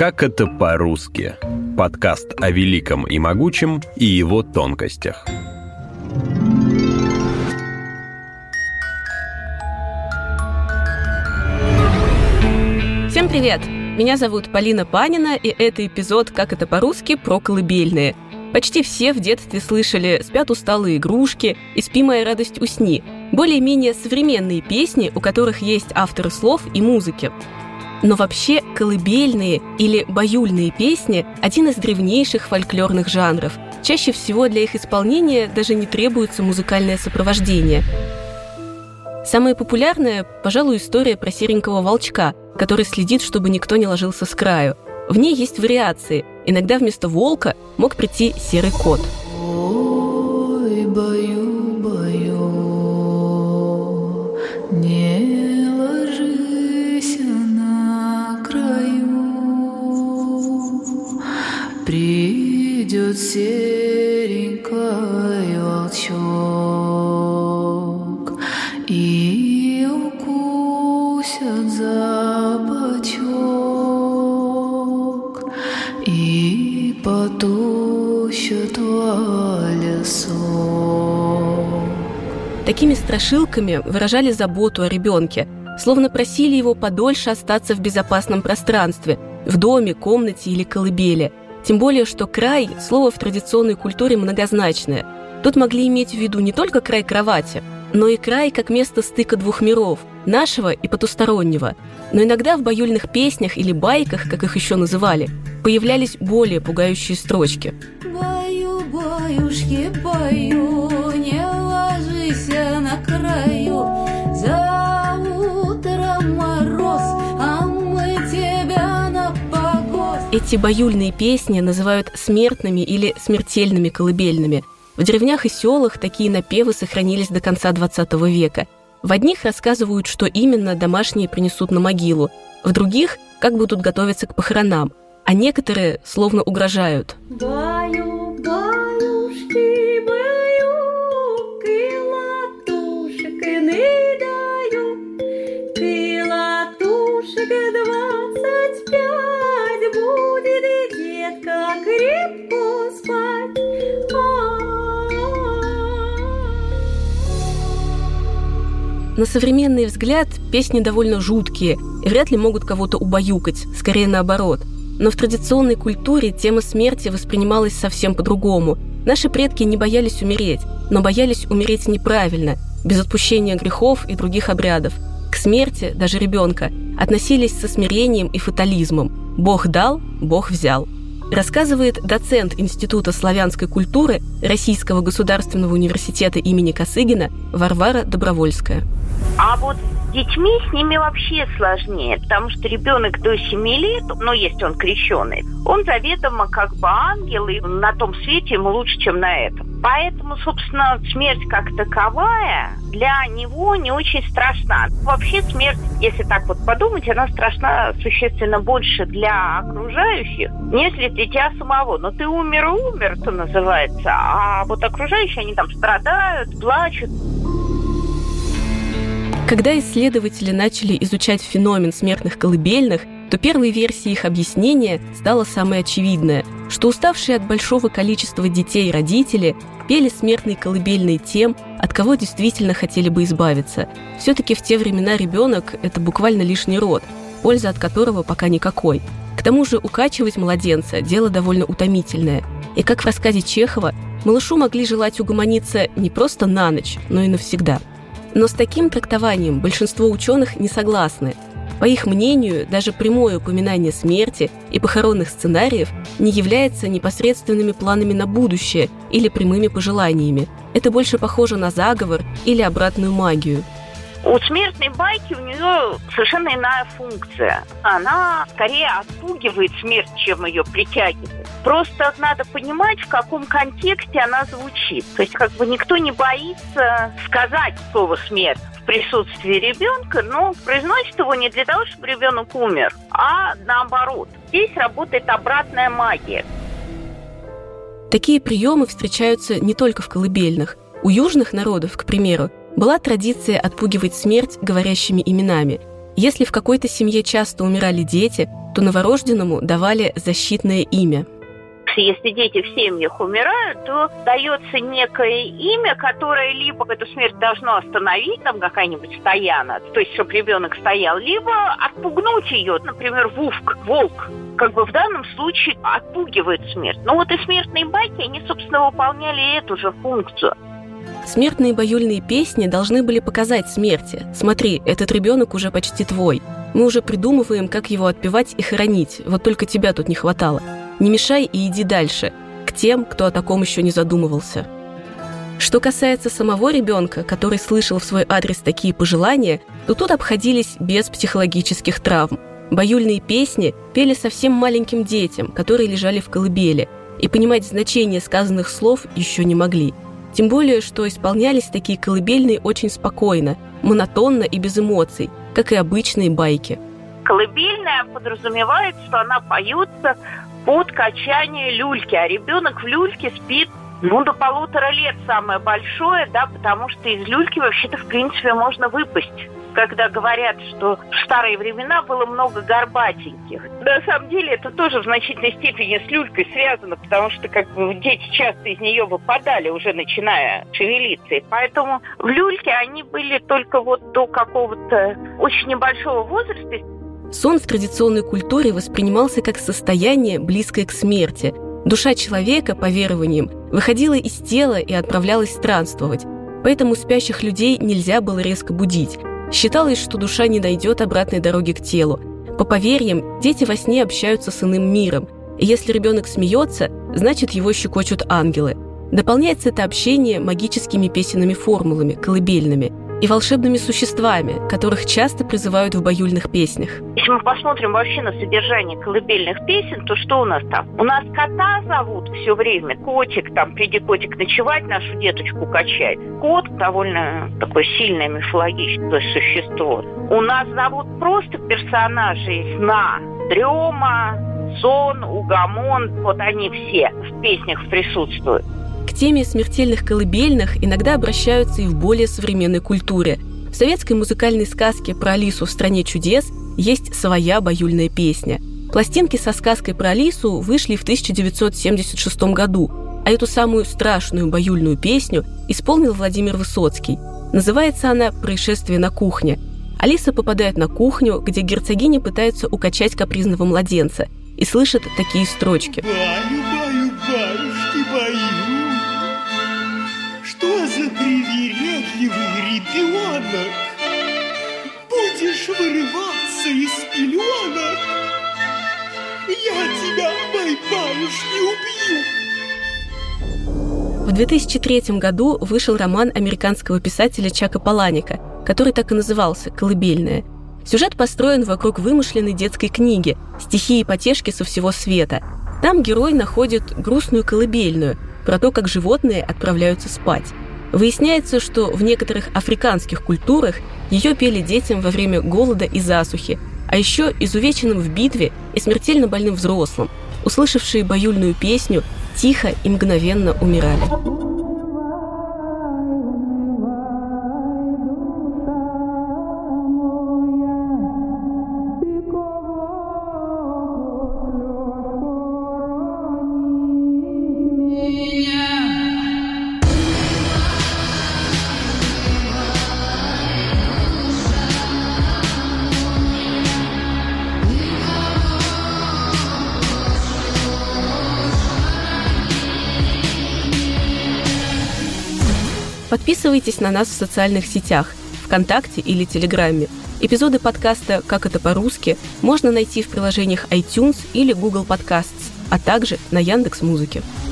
Как это по-русски? Подкаст о великом и могучем и его тонкостях. Всем привет! Меня зовут Полина Панина, и это эпизод «Как это по-русски» про колыбельные. Почти все в детстве слышали «Спят усталые игрушки» и «Спи, моя радость, усни». Более-менее современные песни, у которых есть авторы слов и музыки. Но вообще колыбельные или баюльные песни – один из древнейших фольклорных жанров. Чаще всего для их исполнения даже не требуется музыкальное сопровождение. Самая популярная, пожалуй, история про серенького волчка, который следит, чтобы никто не ложился с краю. В ней есть вариации. Иногда вместо волка мог прийти серый кот. Ой, бою, бою, не придет серенький волчок и укусят за бочок и потущат в лесок. Такими страшилками выражали заботу о ребенке, словно просили его подольше остаться в безопасном пространстве, в доме, комнате или колыбели. Тем более, что край – слово в традиционной культуре многозначное. Тут могли иметь в виду не только край кровати, но и край как место стыка двух миров – нашего и потустороннего. Но иногда в баюльных песнях или байках, как их еще называли, появлялись более пугающие строчки. Баю, баюшки, баю, Эти баюльные песни называют смертными или смертельными колыбельными – в деревнях и селах такие напевы сохранились до конца XX века. В одних рассказывают, что именно домашние принесут на могилу, в других – как будут готовиться к похоронам, а некоторые словно угрожают. Баю, баюшки, баю, На современный взгляд песни довольно жуткие и вряд ли могут кого-то убаюкать, скорее наоборот. Но в традиционной культуре тема смерти воспринималась совсем по-другому. Наши предки не боялись умереть, но боялись умереть неправильно, без отпущения грехов и других обрядов. К смерти, даже ребенка, относились со смирением и фатализмом. Бог дал, Бог взял – рассказывает доцент Института славянской культуры Российского государственного университета имени Косыгина Варвара Добровольская. А вот с детьми с ними вообще сложнее, потому что ребенок до 7 лет, ну, если он крещеный, он заведомо как бы ангел, и на том свете ему лучше, чем на этом. Поэтому, собственно, смерть как таковая для него не очень страшна. Вообще смерть, если так вот подумать, она страшна существенно больше для окружающих, нежели для тебя самого. Но ты умер умер, что называется, а вот окружающие, они там страдают, плачут. Когда исследователи начали изучать феномен смертных колыбельных, то первой версией их объяснения стала самая очевидная, что уставшие от большого количества детей родители пели смертные колыбельные тем, от кого действительно хотели бы избавиться. Все-таки в те времена ребенок – это буквально лишний род, польза от которого пока никакой. К тому же укачивать младенца – дело довольно утомительное. И как в рассказе Чехова, малышу могли желать угомониться не просто на ночь, но и навсегда – но с таким трактованием большинство ученых не согласны. По их мнению, даже прямое упоминание смерти и похоронных сценариев не является непосредственными планами на будущее или прямыми пожеланиями. Это больше похоже на заговор или обратную магию – у смертной байки у нее совершенно иная функция. Она скорее отпугивает смерть, чем ее притягивает. Просто надо понимать, в каком контексте она звучит. То есть как бы никто не боится сказать слово «смерть» в присутствии ребенка, но произносит его не для того, чтобы ребенок умер, а наоборот. Здесь работает обратная магия. Такие приемы встречаются не только в колыбельных. У южных народов, к примеру, была традиция отпугивать смерть говорящими именами. Если в какой-то семье часто умирали дети, то новорожденному давали защитное имя – если дети в семьях умирают, то дается некое имя, которое либо эту смерть должно остановить, там какая-нибудь стояна, то есть чтобы ребенок стоял, либо отпугнуть ее, например, вувк, волк, как бы в данном случае отпугивает смерть. Но вот и смертные байки, они, собственно, выполняли эту же функцию. Смертные баюльные песни должны были показать смерти. Смотри, этот ребенок уже почти твой. Мы уже придумываем, как его отпевать и хоронить. Вот только тебя тут не хватало. Не мешай и иди дальше, к тем, кто о таком еще не задумывался. Что касается самого ребенка, который слышал в свой адрес такие пожелания, то тут обходились без психологических травм. Баюльные песни пели совсем маленьким детям, которые лежали в колыбели, и понимать значение сказанных слов еще не могли. Тем более, что исполнялись такие колыбельные очень спокойно, монотонно и без эмоций, как и обычные байки. Колыбельная подразумевает, что она поется под качание люльки, а ребенок в люльке спит ну, до полутора лет самое большое, да, потому что из люльки вообще-то, в принципе, можно выпасть когда говорят, что в старые времена было много горбатеньких. На самом деле это тоже в значительной степени с люлькой связано, потому что как бы дети часто из нее выпадали, уже начиная шевелиться. И поэтому в люльке они были только вот до какого-то очень небольшого возраста. Сон в традиционной культуре воспринимался как состояние, близкое к смерти. Душа человека, по верованиям, выходила из тела и отправлялась странствовать. Поэтому спящих людей нельзя было резко будить. Считалось, что душа не найдет обратной дороги к телу. По поверьям, дети во сне общаются с иным миром. И если ребенок смеется, значит его щекочут ангелы. Дополняется это общение магическими песенными формулами, колыбельными – и волшебными существами, которых часто призывают в баюльных песнях. Если мы посмотрим вообще на содержание колыбельных песен, то что у нас там? У нас кота зовут все время. Котик, там, приди, котик, ночевать, нашу деточку качать. Кот довольно такое сильное мифологическое существо. У нас зовут просто персонажей сна. Дрема, сон, угомон, вот они все в песнях присутствуют. К теме смертельных колыбельных иногда обращаются и в более современной культуре. В советской музыкальной сказке про Алису в «Стране чудес» есть своя баюльная песня. Пластинки со сказкой про Алису вышли в 1976 году, а эту самую страшную баюльную песню исполнил Владимир Высоцкий. Называется она «Происшествие на кухне». Алиса попадает на кухню, где герцогиня пытается укачать капризного младенца и слышит такие строчки. Баю, баю, баюшки, ребенок? Будешь вырываться из пеленок? Я тебя, мой бабушки, убью! В 2003 году вышел роман американского писателя Чака Паланика, который так и назывался «Колыбельная». Сюжет построен вокруг вымышленной детской книги «Стихи и потешки со всего света». Там герой находит грустную колыбельную про то, как животные отправляются спать. Выясняется, что в некоторых африканских культурах ее пели детям во время голода и засухи, а еще изувеченным в битве и смертельно больным взрослым, услышавшие баюльную песню, тихо и мгновенно умирали. Подписывайтесь на нас в социальных сетях, ВКонтакте или Телеграме. Эпизоды подкаста «Как это по-русски» можно найти в приложениях iTunes или Google Podcasts, а также на Яндекс.Музыке. Музыке.